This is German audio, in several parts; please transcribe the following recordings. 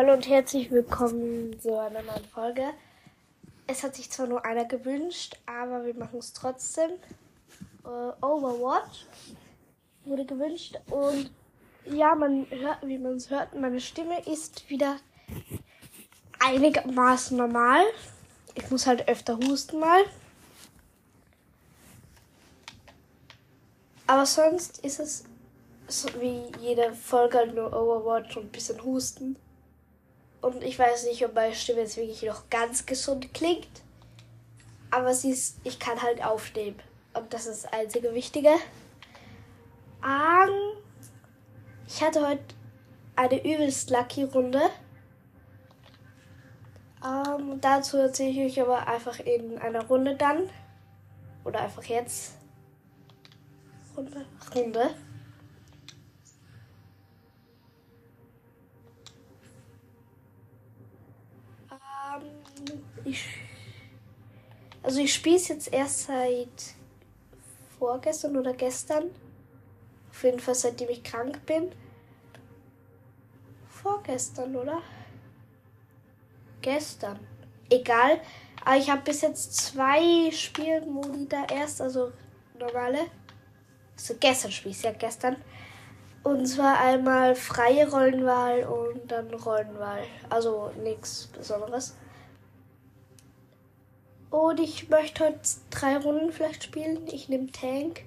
Hallo und herzlich willkommen zu einer neuen Folge. Es hat sich zwar nur einer gewünscht, aber wir machen es trotzdem. Uh, Overwatch wurde gewünscht und ja, man hört, wie man es hört, meine Stimme ist wieder einigermaßen normal. Ich muss halt öfter husten mal. Aber sonst ist es so wie jede Folge halt nur Overwatch und ein bisschen Husten. Und ich weiß nicht, ob meine Stimme jetzt wirklich noch ganz gesund klingt. Aber sie ist, ich kann halt aufnehmen. Und das ist das einzige Wichtige. Um, ich hatte heute eine übelst lucky Runde. Um, dazu erzähle ich euch aber einfach in einer Runde dann. Oder einfach jetzt. Runde. Runde. Ich, also ich spiele es jetzt erst seit vorgestern oder gestern. Auf jeden Fall seitdem ich krank bin. Vorgestern, oder? Gestern. Egal. Aber ich habe bis jetzt zwei Spielmodi da erst, also normale. Also gestern spiele ich ja gestern. Und zwar einmal freie Rollenwahl und dann Rollenwahl. Also nichts Besonderes. Und ich möchte heute drei Runden vielleicht spielen. Ich nehme Tank.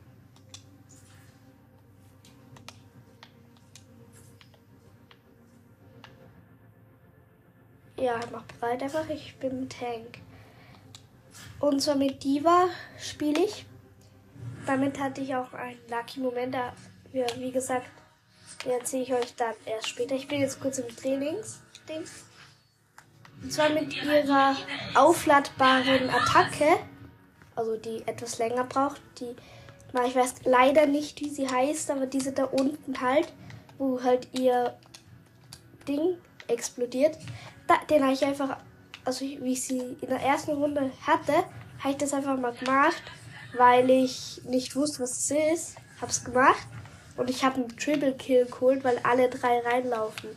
Ja, mach bereit einfach. Ich bin Tank. Und zwar mit Diva spiele ich. Damit hatte ich auch einen Lucky Moment. Da, wie gesagt, den erzähle ich euch dann erst später. Ich bin jetzt kurz im Trainings. Und zwar mit ihrer aufladbaren Attacke. Also die etwas länger braucht. Die, ich weiß leider nicht, wie sie heißt, aber diese da unten halt, wo halt ihr Ding explodiert. Da, den habe ich einfach, also wie ich sie in der ersten Runde hatte, habe ich das einfach mal gemacht, weil ich nicht wusste, was es ist. Hab's gemacht und ich habe einen Triple Kill geholt, weil alle drei reinlaufen.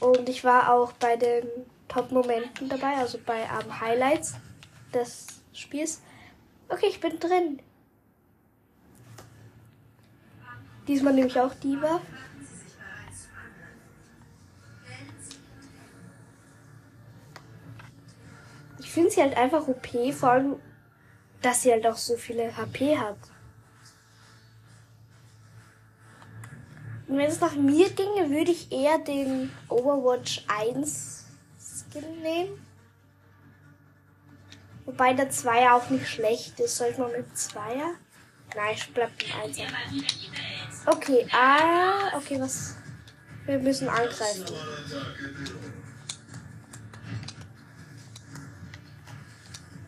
Und ich war auch bei den Top-Momenten dabei, also bei um, Highlights des Spiels. Okay, ich bin drin. Diesmal nehme ich auch Diva. Ich finde sie halt einfach OP, vor allem, dass sie halt auch so viele HP hat. Und wenn es nach mir ginge, würde ich eher den Overwatch 1 Skin nehmen. Wobei der 2 auch nicht schlecht ist. Soll ich mal mit 2er? Nein, ich bleib mit 1 Okay, ah, okay, was? Wir müssen angreifen.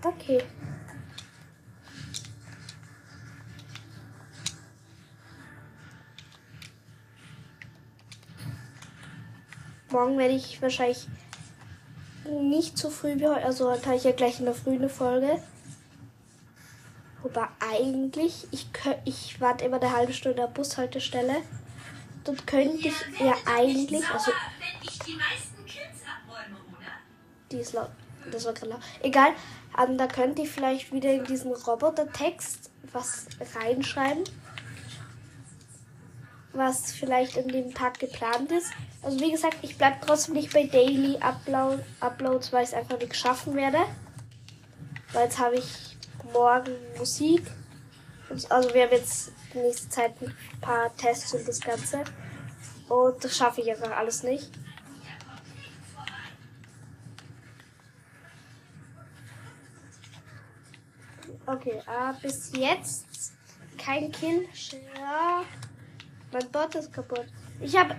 Okay. Morgen werde ich wahrscheinlich nicht so früh wie heute. Also heute habe ich ja gleich in der Früh eine Folge. Wobei eigentlich, ich, ich warte immer eine halbe Stunde an der Bushaltestelle. Dort könnte ich ja eigentlich, also. Die ist laut. Das war gerade laut. Egal. Um, da könnte ich vielleicht wieder in diesen Roboter-Text was reinschreiben. Was vielleicht in dem Tag geplant ist. Also wie gesagt, ich bleibe trotzdem nicht bei Daily Upload, Uploads, weil ich es einfach nicht schaffen werde. Weil jetzt habe ich morgen Musik. Also wir haben jetzt die nächste Zeit ein paar Tests und das Ganze. Und das schaffe ich einfach alles nicht. Okay, äh, bis jetzt kein Kill. Ja, mein Bot ist kaputt. Ich habe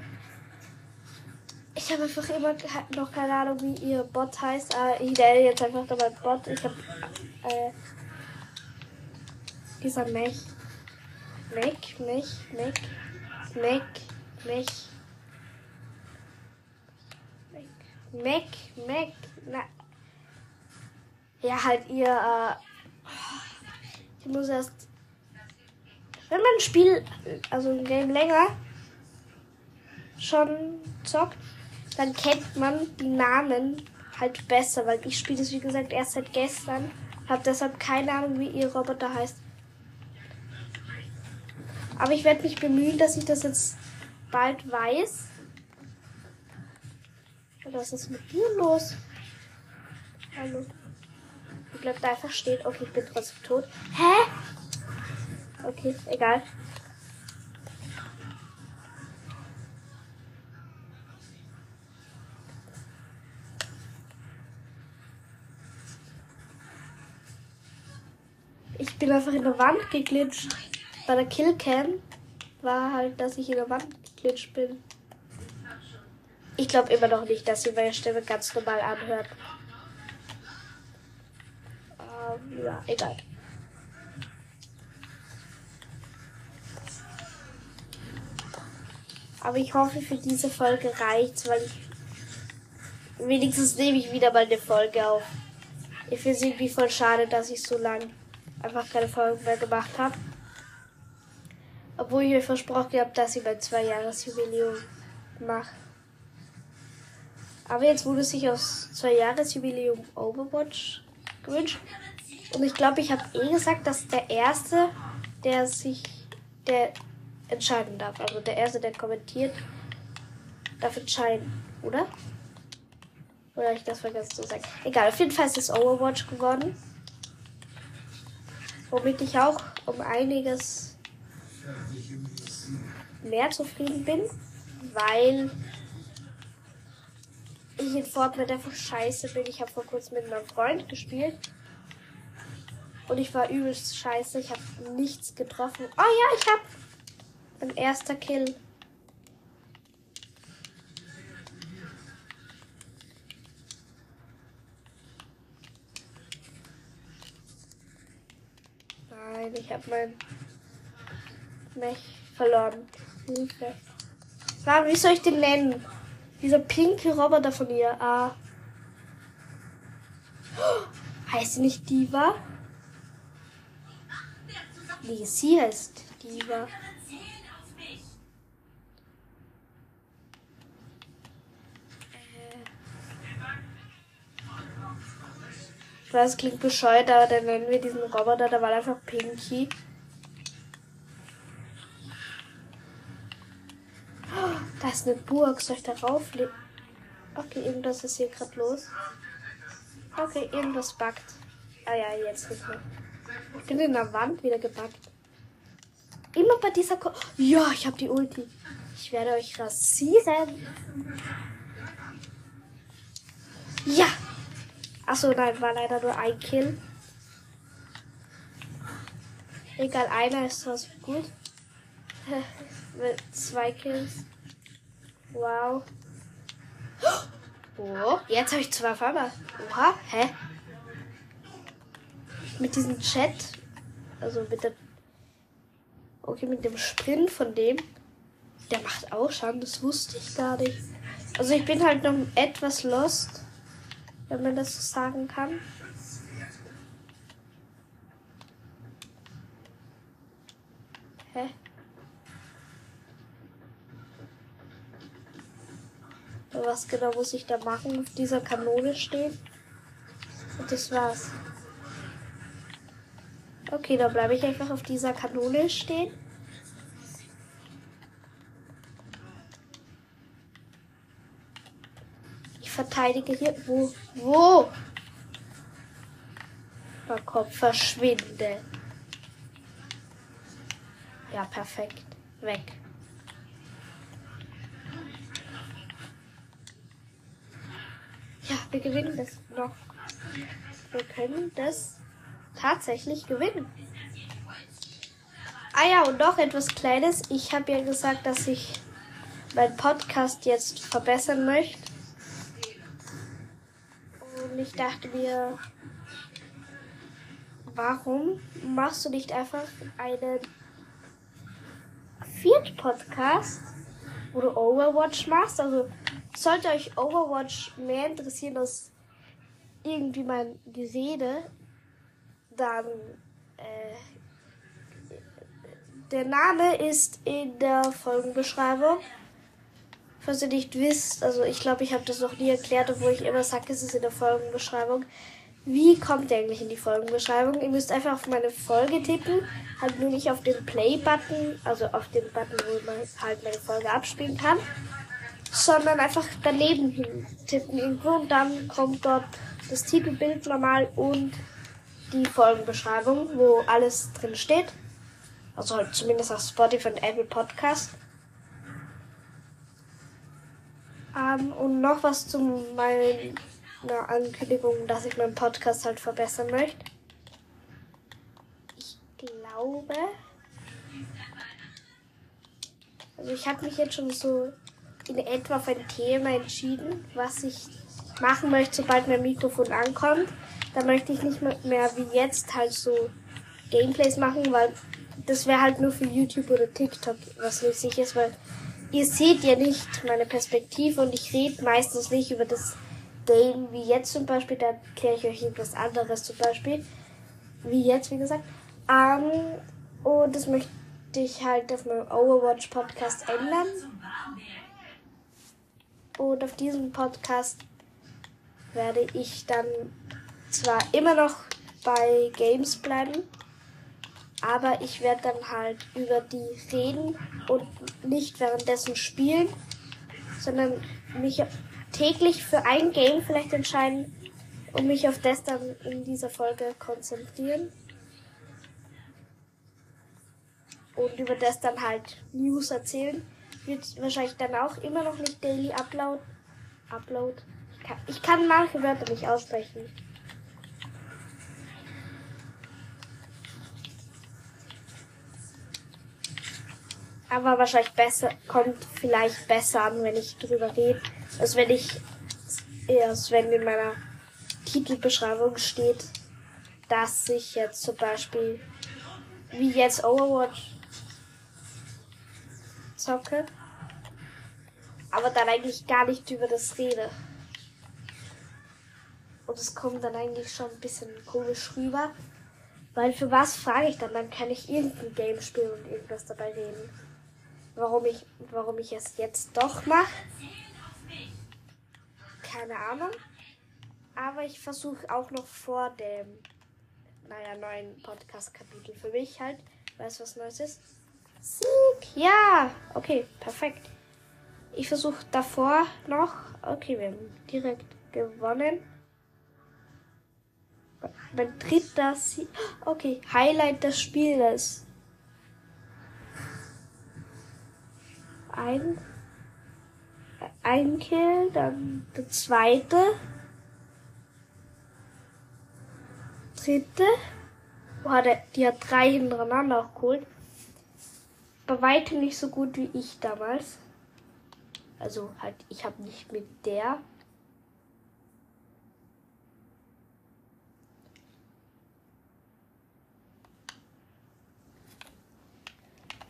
ich habe einfach immer noch keine Ahnung, wie ihr Bot heißt. Äh, ich nenne jetzt einfach dabei Bot. Ich habe äh, dieser Mech. Mech, Mech, Mech, Mech, Mech. Mech, Mech, na. Ja, halt ihr, äh, ich muss erst, wenn man ein Spiel, also ein Game länger schon zockt, dann kennt man die Namen halt besser, weil ich spiele es wie gesagt erst seit gestern, habe deshalb keine Ahnung, wie ihr Roboter heißt. Aber ich werde mich bemühen, dass ich das jetzt bald weiß. Was ist mit dir los? Hallo. Du bleibst einfach stehen. Okay, ich bin trotzdem tot. Hä? Okay, egal. Ich bin einfach in der Wand geglitscht. Bei der Killcam war halt, dass ich in der Wand geglitscht bin. Ich glaube immer noch nicht, dass sie meine Stimme ganz normal anhört. Ähm, ja, egal. Aber ich hoffe, für diese Folge reicht's, weil ich. Wenigstens nehme ich wieder mal eine Folge auf. Ich finde es irgendwie voll schade, dass ich so lange einfach keine Folgen mehr gemacht habe. Obwohl ich mir versprochen habe, dass ich mein Zwei-Jahres-Jubiläum mache. Aber jetzt wurde sich aufs Zwei-Jahres-Jubiläum Overwatch gewünscht. Und ich glaube, ich habe eh gesagt, dass der Erste, der sich, der entscheiden darf. Also der Erste, der kommentiert, darf entscheiden, oder? Oder habe ich das vergessen zu sagen? Egal, auf jeden Fall ist es Overwatch geworden. Womit ich auch um einiges mehr zufrieden bin, weil ich in Fortnite einfach scheiße bin. Ich habe vor kurzem mit meinem Freund gespielt. Und ich war übelst scheiße. Ich habe nichts getroffen. Oh ja, ich habe ein erster Kill. Nein, ich habe mein Mech verloren. Hilfe. Mann, wie soll ich den nennen? Dieser pinke Roboter von ihr. Ah. Heißt sie nicht Diva? Nee, sie heißt Diva. Ich weiß, klingt bescheuert, aber dann nennen wir diesen Roboter, der war einfach Pinky. Da ist eine Burg, soll ich da rauflegen? Okay, irgendwas ist hier gerade los. Okay, irgendwas backt. Ah ja, jetzt nicht mehr. Ich bin in der Wand wieder gebackt. Immer bei dieser Ko Ja, ich habe die Ulti. Ich werde euch rasieren. Ja. Achso, nein, war leider nur ein Kill. Egal, einer ist was gut. Mit zwei Kills. Wow. Oh, jetzt habe ich zwei Farbe. Oha, hä? Mit diesem Chat, also mit der, okay, mit dem Sprint von dem, der macht auch Schaden, das wusste ich gar nicht. Also ich bin halt noch etwas lost, wenn man das so sagen kann. Hä? Was genau muss ich da machen? Auf dieser Kanone stehen. Und das war's. Okay, dann bleibe ich einfach auf dieser Kanone stehen. Verteidige hier. Wo? Wo? Mein Kopf verschwinde. Ja, perfekt. Weg. Ja, wir gewinnen das noch. Wir können das tatsächlich gewinnen. Ah ja, und noch etwas Kleines. Ich habe ja gesagt, dass ich meinen Podcast jetzt verbessern möchte. Ich dachte mir, warum machst du nicht einfach einen vierten Podcast, wo du Overwatch machst? Also sollte euch Overwatch mehr interessieren als irgendwie mein Gerede, dann äh, der Name ist in der Folgenbeschreibung. Falls ihr nicht wisst, also ich glaube, ich habe das noch nie erklärt, obwohl ich immer sage, es ist in der Folgenbeschreibung. Wie kommt ihr eigentlich in die Folgenbeschreibung? Ihr müsst einfach auf meine Folge tippen, halt nur nicht auf den Play-Button, also auf den Button, wo man halt meine Folge abspielen kann, sondern einfach daneben hin tippen irgendwo und dann kommt dort das Titelbild normal und die Folgenbeschreibung, wo alles drin steht. Also halt zumindest auf Spotify und Apple Podcast. Ähm, und noch was zu meinen eine Ankündigung, dass ich meinen Podcast halt verbessern möchte. Ich glaube. Also ich habe mich jetzt schon so in etwa für ein Thema entschieden, was ich machen möchte, sobald mein Mikrofon ankommt. Da möchte ich nicht mehr wie jetzt halt so Gameplays machen, weil das wäre halt nur für YouTube oder TikTok, was nützlich ist, weil ihr seht ja nicht meine Perspektive und ich rede meistens nicht über das Game wie jetzt zum Beispiel, da erkläre ich euch etwas anderes zum Beispiel, wie jetzt, wie gesagt. Ähm, und das möchte ich halt auf meinem Overwatch Podcast ändern. Und auf diesem Podcast werde ich dann zwar immer noch bei Games bleiben, aber ich werde dann halt über die reden und nicht währenddessen spielen, sondern mich täglich für ein Game vielleicht entscheiden und mich auf das dann in dieser Folge konzentrieren. Und über das dann halt News erzählen. Wird wahrscheinlich dann auch immer noch nicht Daily Upload. Upload. Ich kann, ich kann manche Wörter nicht aussprechen. Aber wahrscheinlich besser, kommt vielleicht besser an, wenn ich drüber rede als wenn ich erst wenn in meiner Titelbeschreibung steht, dass ich jetzt zum Beispiel wie jetzt Overwatch zocke, aber dann eigentlich gar nicht über das rede. Und es kommt dann eigentlich schon ein bisschen komisch rüber. Weil für was frage ich dann? Dann kann ich irgendein Game spielen und irgendwas dabei reden. Warum ich, warum ich es jetzt doch mache, keine Ahnung. Aber ich versuche auch noch vor dem, naja, neuen Podcast-Kapitel für mich halt, weißt du, was Neues ist? Sieg! Ja! Okay, perfekt. Ich versuche davor noch. Okay, wir haben direkt gewonnen. Mein dritter Sieg. Okay, Highlight des Spieles. Ein ein Kill, dann der zweite, dritte. Boah, der, die hat drei hintereinander geholt. Bei weitem nicht so gut wie ich damals. Also halt, ich habe nicht mit der.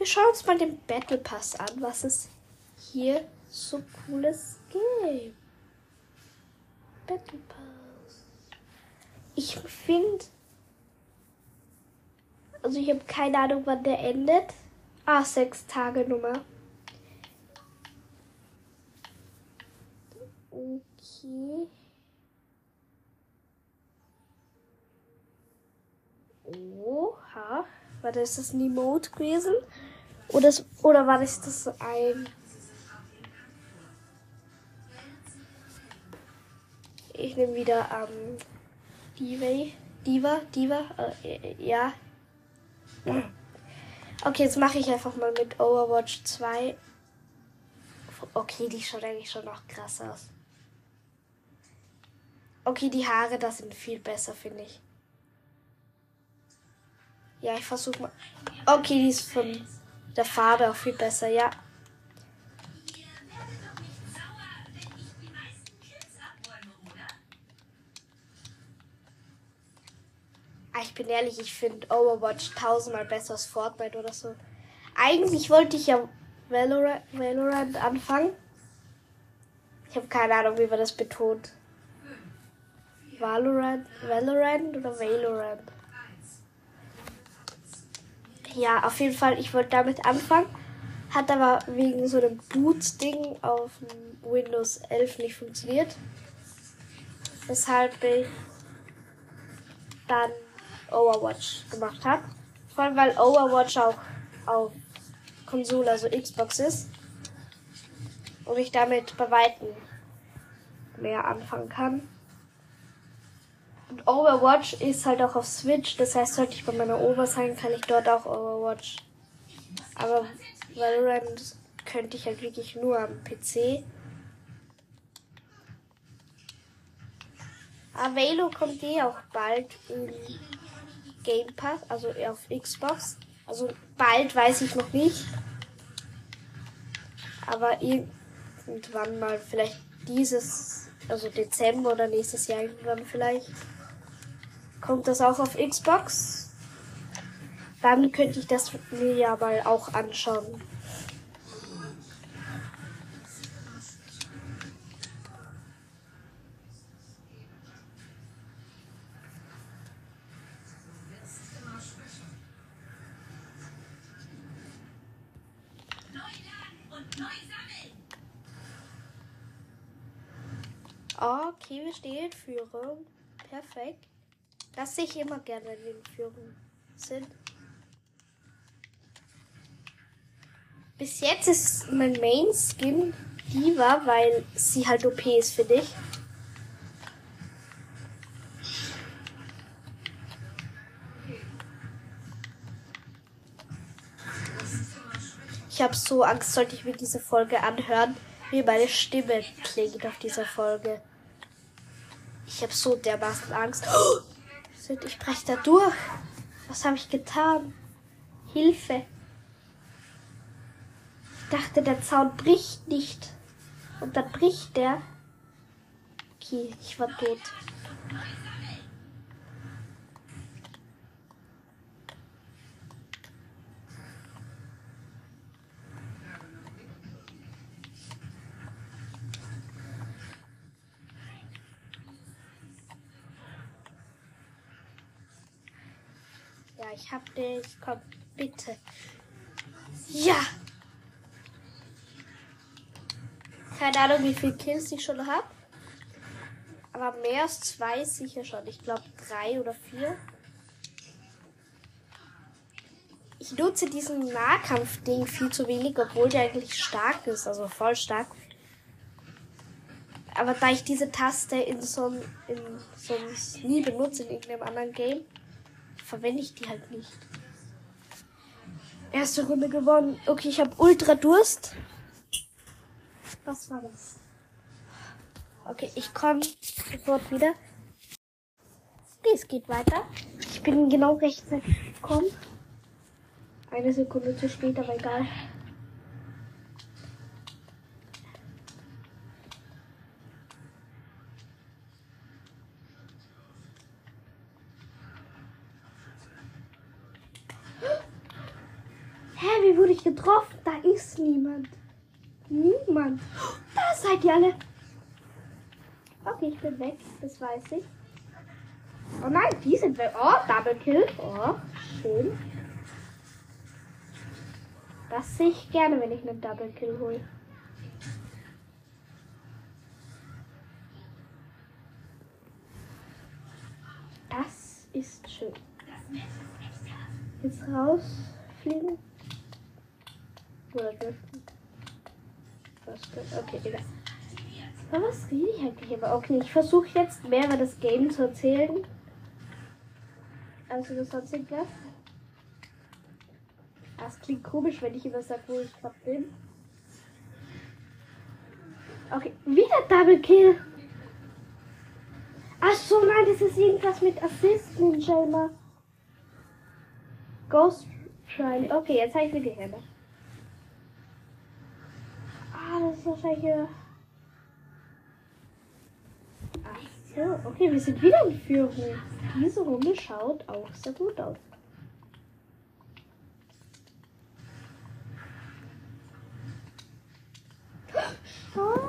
Wir schauen uns mal den Battle Pass an, was es hier so cooles Game. Battle Pass. Ich finde. Also ich habe keine Ahnung, wann der endet. Ah, sechs Tage Nummer. Okay. Oha. War das das Emote gewesen? Oder, oder war das das ein Ich nehme wieder ähm, Diva. Diva, Diva, äh, ja. Okay, jetzt mache ich einfach mal mit Overwatch 2. Okay, die schaut eigentlich schon noch krass aus. Okay, die Haare, das sind viel besser, finde ich. Ja, ich versuche mal. Okay, die ist von der Farbe auch viel besser, ja. Ah, ich bin ehrlich, ich finde Overwatch tausendmal besser als Fortnite oder so. Eigentlich wollte ich ja Valorant, Valorant anfangen. Ich habe keine Ahnung, wie man das betont. Valorant, Valorant oder Valorant? Ja, auf jeden Fall, ich wollte damit anfangen. Hat aber wegen so einem Boot-Ding auf Windows 11 nicht funktioniert. Weshalb ich dann Overwatch gemacht habe. Vor allem, weil Overwatch auch auf Konsole, also Xbox ist. Und ich damit bei Weitem mehr anfangen kann. Und Overwatch ist halt auch auf Switch. Das heißt, sollte ich bei meiner Oma sein, kann ich dort auch Overwatch. Aber Valorant könnte ich halt wirklich nur am PC. Avelo kommt eh auch bald in Game Pass, also auf Xbox. Also bald weiß ich noch nicht. Aber irgendwann mal, vielleicht dieses, also Dezember oder nächstes Jahr irgendwann vielleicht, kommt das auch auf Xbox. Dann könnte ich das mir ja mal auch anschauen. Okay, wir stehen Führung. Perfekt. Das sehe ich immer gerne, in Führung sind. Bis jetzt ist mein Main Skin Diva, weil sie halt OP ist für dich. Ich habe so Angst, sollte ich mir diese Folge anhören, wie meine Stimme klingt auf dieser Folge. Ich habe so dermaßen Angst. Oh, ich breche da durch. Was habe ich getan? Hilfe. Ich dachte, der Zaun bricht nicht. Und dann bricht der. Okay, ich war tot. Ich hab dich. Komm, bitte. Ja! Keine Ahnung, wie viele Kills ich schon habe. Aber mehr als zwei sicher schon. Ich glaube drei oder vier. Ich nutze diesen Nahkampf-Ding viel zu wenig, obwohl der eigentlich stark ist. Also voll stark. Aber da ich diese Taste in so, in sonst nie benutze in irgendeinem anderen Game, verwende ich die halt nicht. Erste Runde gewonnen. Okay, ich habe ultra Durst. Was war das? Okay, ich komme sofort wieder. Okay, es geht weiter. Ich bin genau rechtzeitig gekommen. Eine Sekunde zu spät, aber egal. Getroffen? Da ist niemand. Niemand. Da seid ihr alle. Okay, ich bin weg. Das weiß ich. Oh nein, die sind weg. Oh, Double Kill. Oh, schön. Das sehe ich gerne, wenn ich einen Double Kill hole. Das ist schön. Jetzt rausfliegen. Oder driften. Okay, egal. Aber was rede ich eigentlich immer? Okay, ich versuche jetzt mehr über das Game zu erzählen. Also das sonst irgendwas. Das klingt komisch, wenn ich immer sage, wo ich gerade bin. Okay, wieder Double Kill. Ach so, nein, das ist irgendwas mit Assist Ninja. Ghost Trial. Okay, jetzt habe ich wieder Gehirn. Das ist wahrscheinlich. Ach so, okay, wir sind wieder in Führung. Diese Runde schaut auch sehr gut aus. Oh,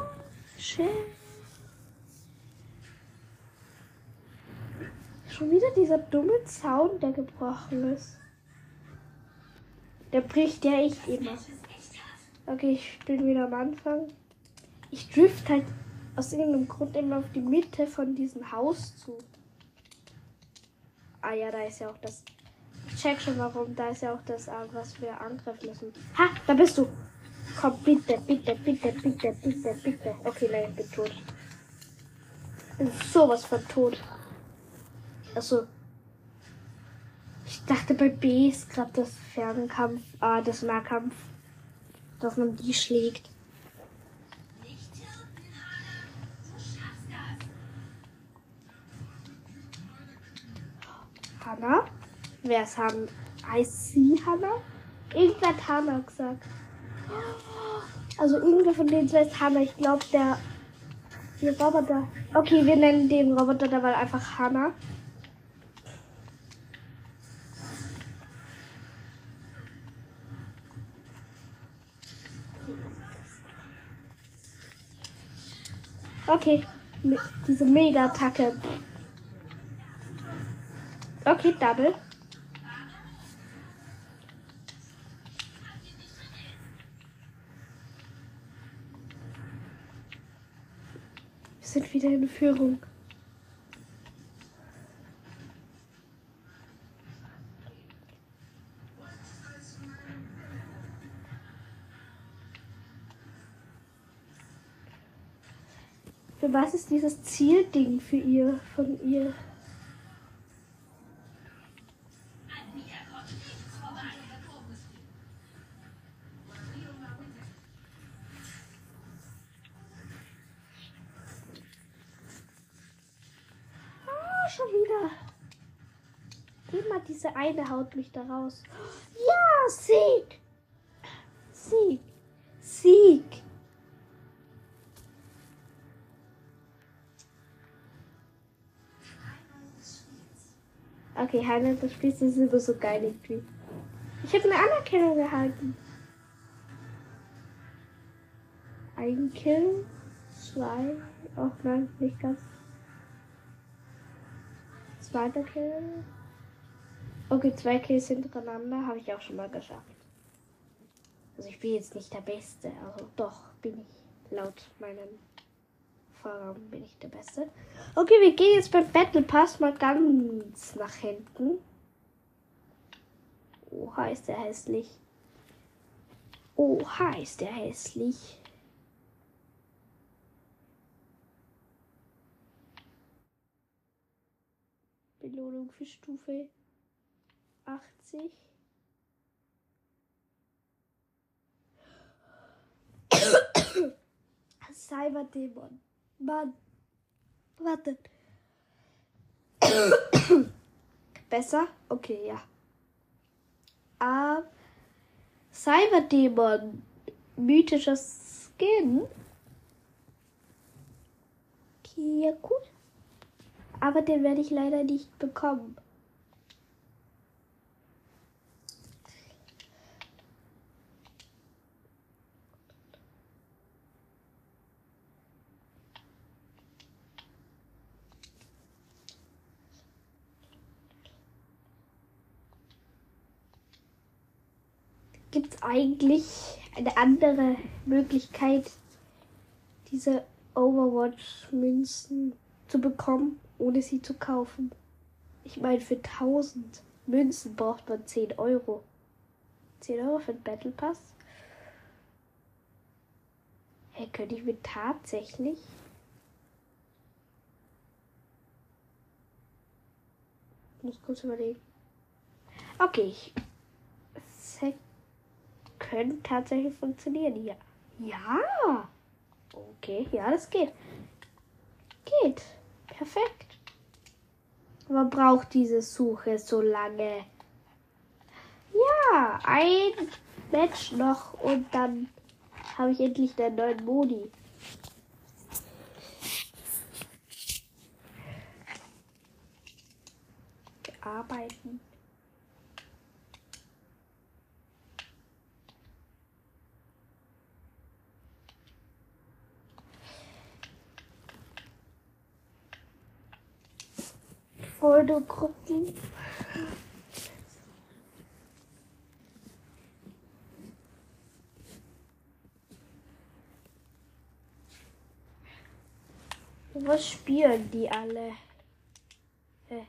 schön. Schon wieder dieser dumme Zaun, der gebrochen ist. Der bricht ja echt immer. Okay, ich bin wieder am Anfang. Ich drift halt aus irgendeinem Grund immer auf die Mitte von diesem Haus zu. Ah ja, da ist ja auch das. Ich check schon warum. Da ist ja auch das, was wir angreifen müssen. Ha, da bist du. Komm, bitte, bitte, bitte, bitte, bitte, bitte. Okay, nein, ich bin tot. Ich bin sowas von tot. Also. Ich dachte bei B ist gerade das Fernkampf, ah, das Nahkampf, dass man die schlägt. Hanna? Wer ist Han? Heißt sie Hanna? Irgendwer hat Hanna gesagt. Also irgendwer von denen zwei ist Hanna. Ich glaube, der, der Roboter. Okay, wir nennen den Roboter dabei einfach Hanna. Okay, diese Mega-Attacke. Okay, Double. Wir sind wieder in Führung. Was ist dieses Zielding für ihr, von ihr? Ah, schon wieder. Immer diese eine haut mich da raus. Ja, Sieg! Sieg! Okay, Highlight des Spiels ist immer so geil irgendwie. Ich habe eine Anerkennung erhalten. Ein Kill, zwei, oh nein, nicht ganz. Zweiter Kill. Okay, zwei Kills hintereinander habe ich auch schon mal geschafft. Also ich bin jetzt nicht der Beste, also doch bin ich laut meinem Vorraum bin ich der Beste. Okay, wir gehen jetzt beim Battle Pass mal ganz nach hinten. Oha, ist der hässlich. Oha, ist der hässlich. Belohnung für Stufe 80. Cyberdämon. Mann. Warte. Besser? Okay, ja. Ah, Cyberdämon. Mythischer Skin. Okay, ja, cool. Aber den werde ich leider nicht bekommen. Gibt es eigentlich eine andere Möglichkeit, diese Overwatch-Münzen zu bekommen, ohne sie zu kaufen? Ich meine, für 1000 Münzen braucht man 10 Euro. 10 Euro für den Battle Pass? Hey, könnte ich mir tatsächlich Ich muss kurz überlegen. Okay, ich könnte tatsächlich funktionieren. Ja. Ja. Okay, ja, das geht. Geht. Perfekt. Aber braucht diese Suche so lange? Ja, ein Match noch und dann habe ich endlich den neuen Modi. Arbeiten. Pseudogruppen. Was spielen die alle? Hä?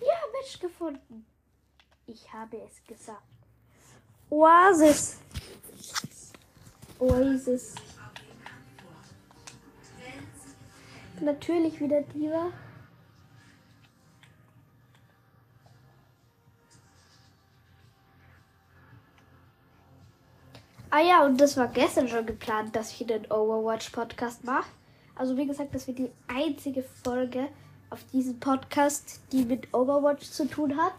Ja, Mensch gefunden. Ich habe es gesagt. Oasis. Oasis. Natürlich wieder Diva. Ah ja, und das war gestern schon geplant, dass ich den Overwatch-Podcast mache. Also wie gesagt, das wird die einzige Folge auf diesem Podcast, die mit Overwatch zu tun hat.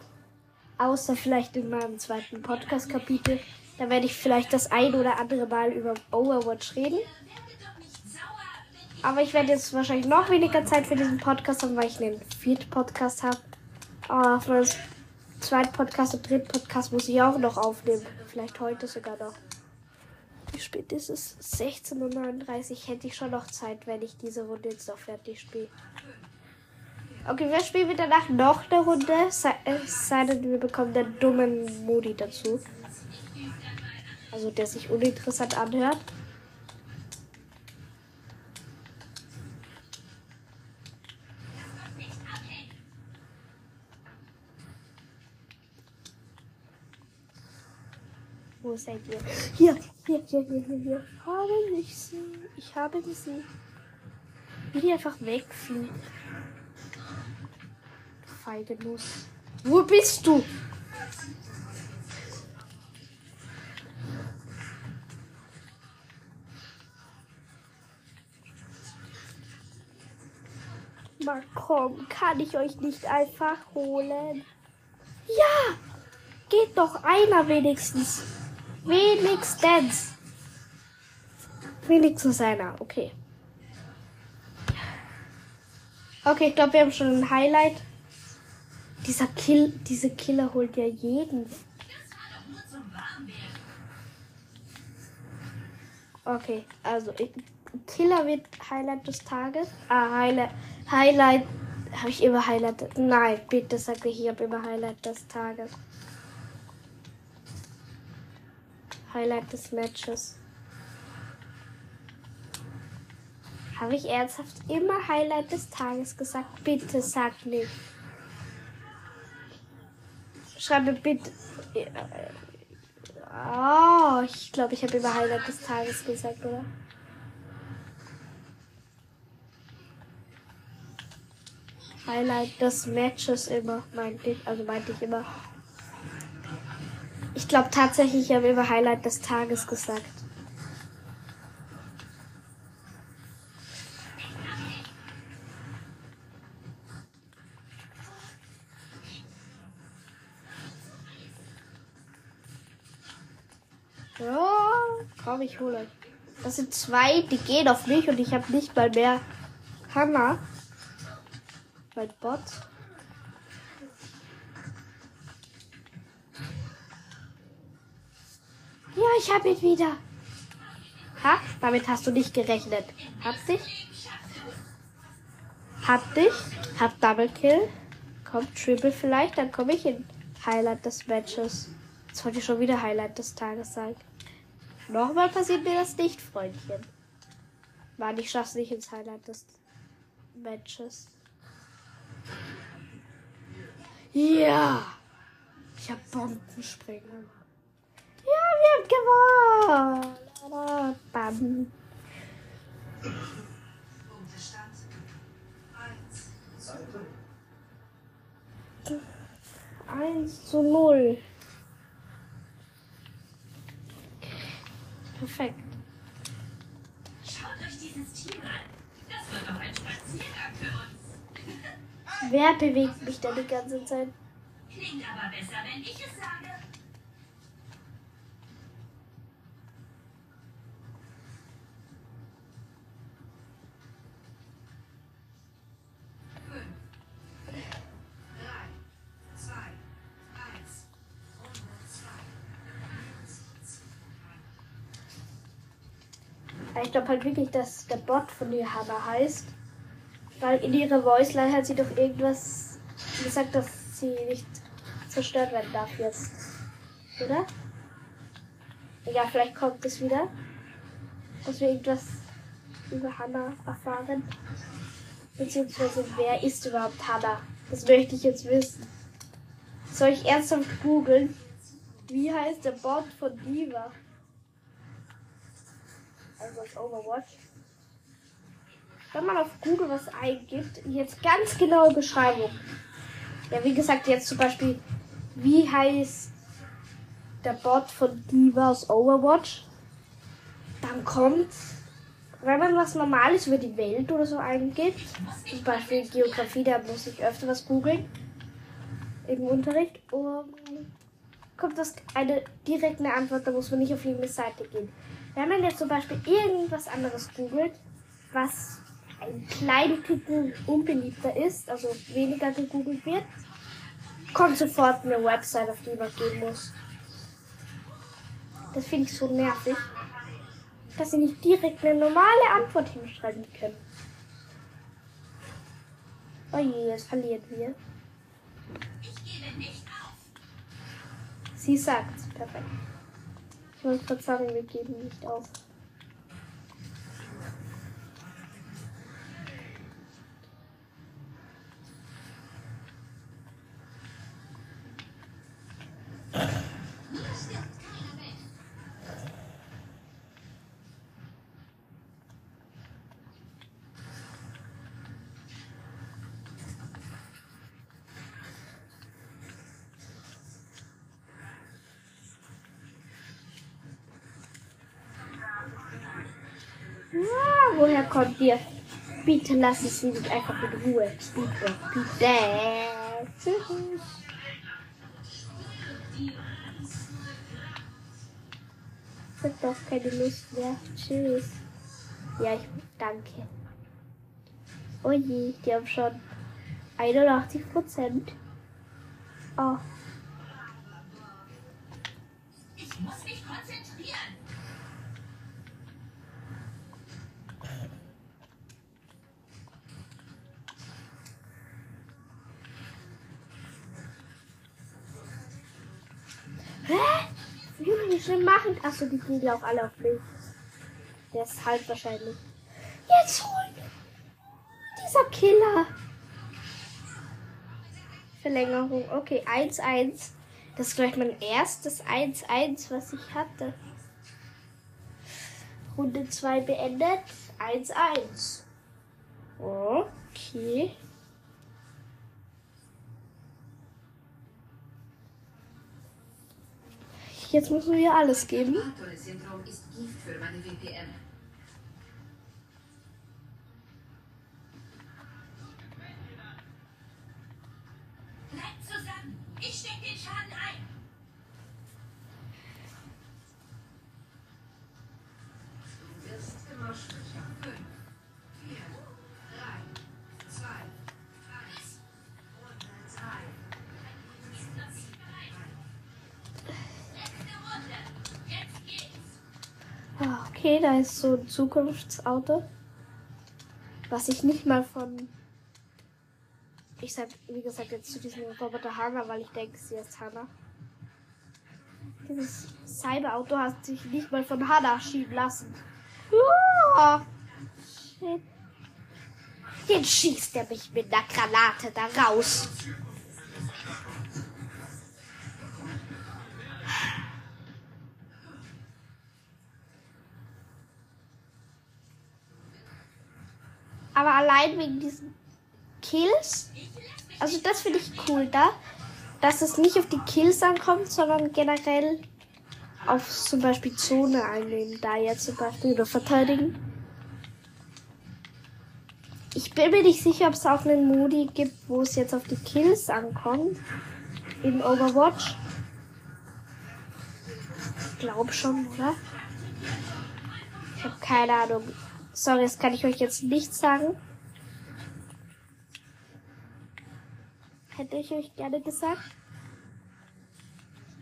Außer vielleicht in meinem zweiten Podcast-Kapitel. Da werde ich vielleicht das ein oder andere Mal über Overwatch reden. Aber ich werde jetzt wahrscheinlich noch weniger Zeit für diesen Podcast haben, weil ich einen vierten Podcast habe. Aber für den zweiten Podcast und dritten Podcast muss ich auch noch aufnehmen. Vielleicht heute sogar noch. Wie spät ist es? 16.39 Uhr. Hätte ich schon noch Zeit, wenn ich diese Runde jetzt noch fertig spiele. Okay, wir spielen wir danach noch eine Runde. Äh, sei denn, wir bekommen den dummen Modi dazu. Also der sich uninteressant anhört. Wo seid ihr? Hier, hier, hier, hier, hier, hier. Habe ich sie. Ich habe sie. Wie die einfach wegfliegen. Feige Nuss. Wo bist du? Na komm, kann ich euch nicht einfach holen? Ja! Geht doch einer wenigstens. Wenigstens. Wenigstens einer, okay. Okay, ich glaube, wir haben schon ein Highlight. Dieser Kill, diese Killer holt ja jeden. Okay, also Killer wird Highlight des Tages. Ah, Highlight. Highlight. Habe ich immer Highlight? Nein, bitte sag ich, ich habe immer Highlight des Tages. Highlight des Matches. Habe ich ernsthaft immer Highlight des Tages gesagt? Bitte sag nicht. Schreibe bitte. Oh, ich glaube, ich habe immer Highlight des Tages gesagt, oder? Highlight des Matches immer, meinte ich, also meinte ich immer. Ich glaube tatsächlich, ich habe immer Highlight des Tages gesagt. Ja, komm, ich hole. Das sind zwei, die gehen auf mich und ich habe nicht mal mehr Hammer. Mein Bot. Ja, ich habe ihn wieder. Ha? Damit hast du nicht gerechnet. Hab dich. Hab dich. Hab Double Kill. Kommt Triple vielleicht, dann komme ich in Highlight des Matches. Jetzt wollte ich schon wieder Highlight des Tages sein. Nochmal passiert mir das nicht, Freundchen. Mann, ich schaff's nicht ins Highlight des Matches. Ja! Ich hab Bombenspringen. Ja, wir haben gewonnen! Bam. Eins zu null. Perfekt. Schaut euch dieses Team an. Das wird doch ein Spaziergang für uns. Wer bewegt mich denn die ganze Zeit? Klingt aber besser, wenn ich es sage. Ich glaube halt wirklich, dass der Bot von der Hanna heißt. Weil in ihrer Voiceline hat sie doch irgendwas gesagt, dass sie nicht zerstört werden darf jetzt. Oder? Ja, vielleicht kommt es wieder, dass wir irgendwas über Hannah erfahren. Beziehungsweise, wer ist überhaupt Hannah? Das möchte ich jetzt wissen. Soll ich ernsthaft googeln? Wie heißt der Bot von Diva? Also Overwatch. Wenn man auf Google was eingibt, jetzt ganz genaue Beschreibung. Ja, wie gesagt, jetzt zum Beispiel, wie heißt der Bot von Diva aus Overwatch? Dann kommt, wenn man was Normales über die Welt oder so eingibt, zum Beispiel Geografie, da muss ich öfter was googeln im Unterricht, kommt das eine direkt eine Antwort, da muss man nicht auf irgendeine Seite gehen. Wenn man jetzt zum Beispiel irgendwas anderes googelt, was ein kleiner Titel unbeliebter ist, also weniger gegoogelt wird, kommt sofort eine Website, auf die man gehen muss. Das finde ich so nervig, dass sie nicht direkt eine normale Antwort hinschreiben können. Oh je, jetzt verlieren wir. Sie sagt's. Perfekt. Ich wollte gerade sagen, wir geben nicht auf. Ah, woher kommt ihr? Bitte lass es mich einfach in Ruhe. Bitte, bitte. Tschüss. Ich hab doch keine Lust mehr. Tschüss. Ja, ich danke. Oh je, die haben schon 81 Prozent. Oh, machen? Achso, die ja auch alle auf mich. Der ist halt wahrscheinlich. Jetzt holen! Dieser Killer! Verlängerung. Okay, 1-1. Das ist gleich mein erstes 1-1, was ich hatte. Runde 2 beendet. 1-1. Okay. Jetzt müssen wir alles geben. Da ist so ein Zukunftsauto. Was ich nicht mal von. Ich sag, wie gesagt, jetzt zu diesem Roboter Hannah, weil ich denke, sie ist Hannah. Dieses Cyberauto hat sich nicht mal von Hannah schieben lassen. Ah, shit. Jetzt schießt er mich mit einer Granate da raus. Allein wegen diesen Kills, also das finde ich cool da, dass es nicht auf die Kills ankommt, sondern generell auf zum Beispiel Zone einnehmen, da jetzt zum Beispiel oder verteidigen. Ich bin mir nicht sicher, ob es auch einen Modi gibt, wo es jetzt auf die Kills ankommt. In Overwatch. Ich glaube schon, oder? Ich habe keine Ahnung. Sorry, das kann ich euch jetzt nicht sagen. Hätte ich euch gerne gesagt.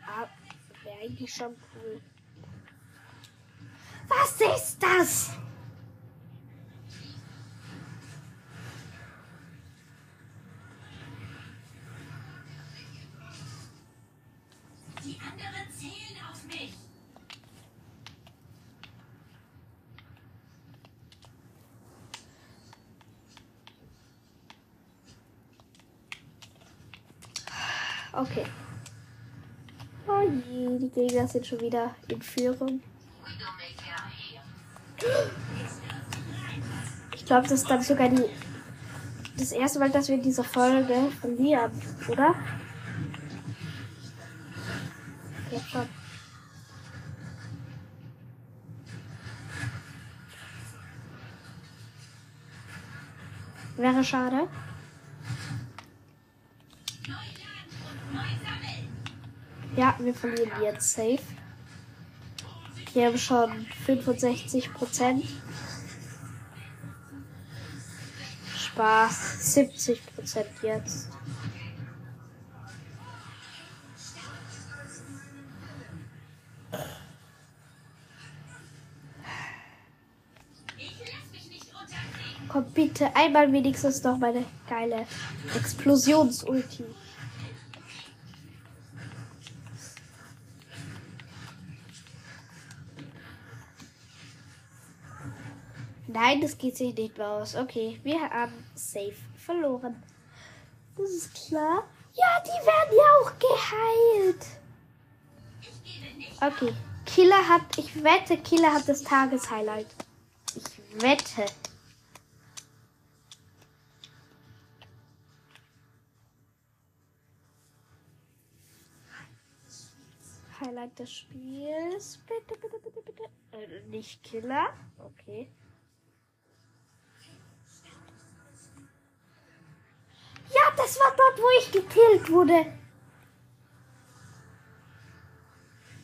Ah, wäre eigentlich schon cool. Was ist das? Die anderen zählen auf mich. Okay. Oh je, die Gegner sind schon wieder in Führung. Ich glaube, das ist dann sogar die das erste Mal, dass wir diese Folge verlieren, oder? Jetzt schon. Wäre schade. Ja, wir verlieren jetzt safe. Wir haben schon 65 Prozent. Spaß. 70 Prozent jetzt. Komm bitte einmal wenigstens noch meine geile Explosionsulti. Nein, das geht sich nicht mehr aus. Okay, wir haben safe verloren. Das ist klar. Ja, die werden ja auch geheilt. Okay, Killer hat, ich wette, Killer hat das Tageshighlight. Ich wette. Highlight des Spiels. Bitte, bitte, bitte, bitte. Äh, nicht Killer. Okay. Ja, das war dort, wo ich gekillt wurde.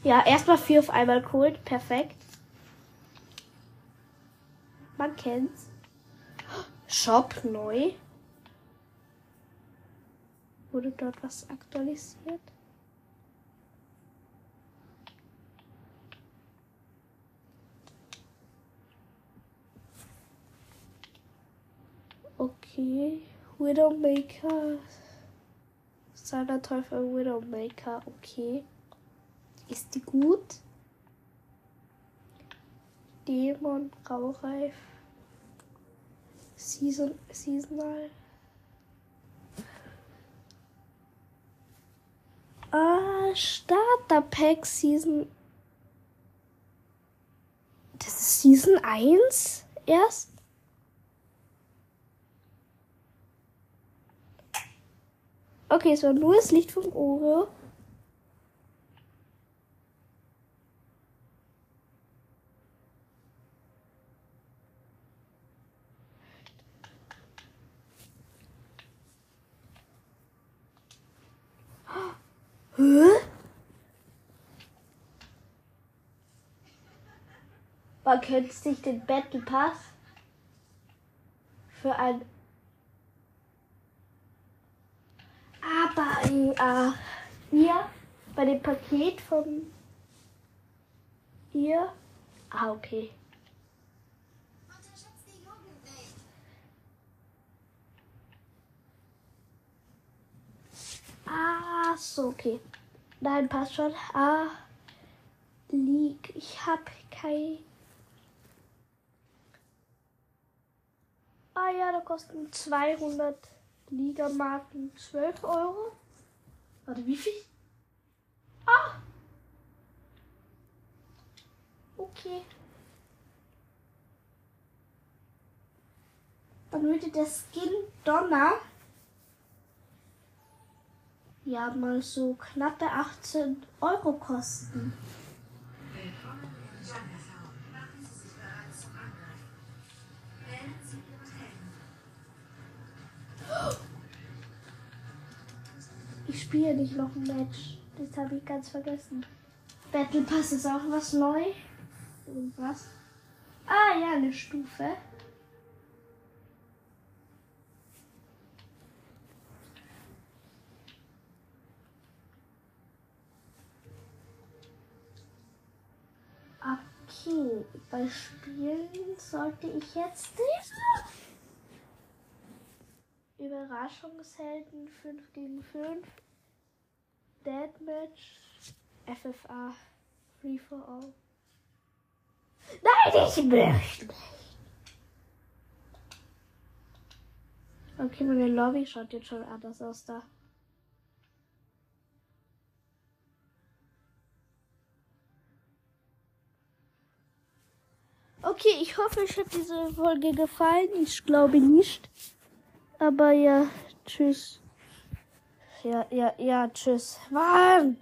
Ja, erstmal vier auf einmal geholt. Perfekt. Man kennt's. Shop neu. Wurde dort was aktualisiert? Okay. Widowmaker. Seiner Teufel Widowmaker. Okay. Ist die gut? Dämon, Raureif. Season, seasonal. Ah, Starter Pack Season. Das ist Season 1 erst? Okay, es war nur das Licht vom Oreo. Hä? Man könnte sich den Battle Pass für ein Aber äh, ihr bei dem Paket von ihr. Ah, okay. Ah, so, okay. Nein, passt schon. Ah, League. Ich hab kein. Ah ja, da kosten 200 Ligamarken 12 Euro. Warte, wie viel? Ah! Okay. Dann würde der Skin Donner ja mal so knappe 18 Euro kosten. Willkommen spiele nicht noch ein Match. Das habe ich ganz vergessen. Battle Pass ist auch was neu. Irgendwas. Ah ja, eine Stufe. Okay, bei Spielen sollte ich jetzt Überraschungshelden 5 gegen 5. Deathmatch. FFA. Free for all. Nein, ich möchte nicht. Okay, meine Lobby schaut jetzt schon anders aus da. Okay, ich hoffe, euch hat diese Folge gefallen. Ich glaube nicht. Aber ja, tschüss. Ja, ja, ja, tschüss. Mann!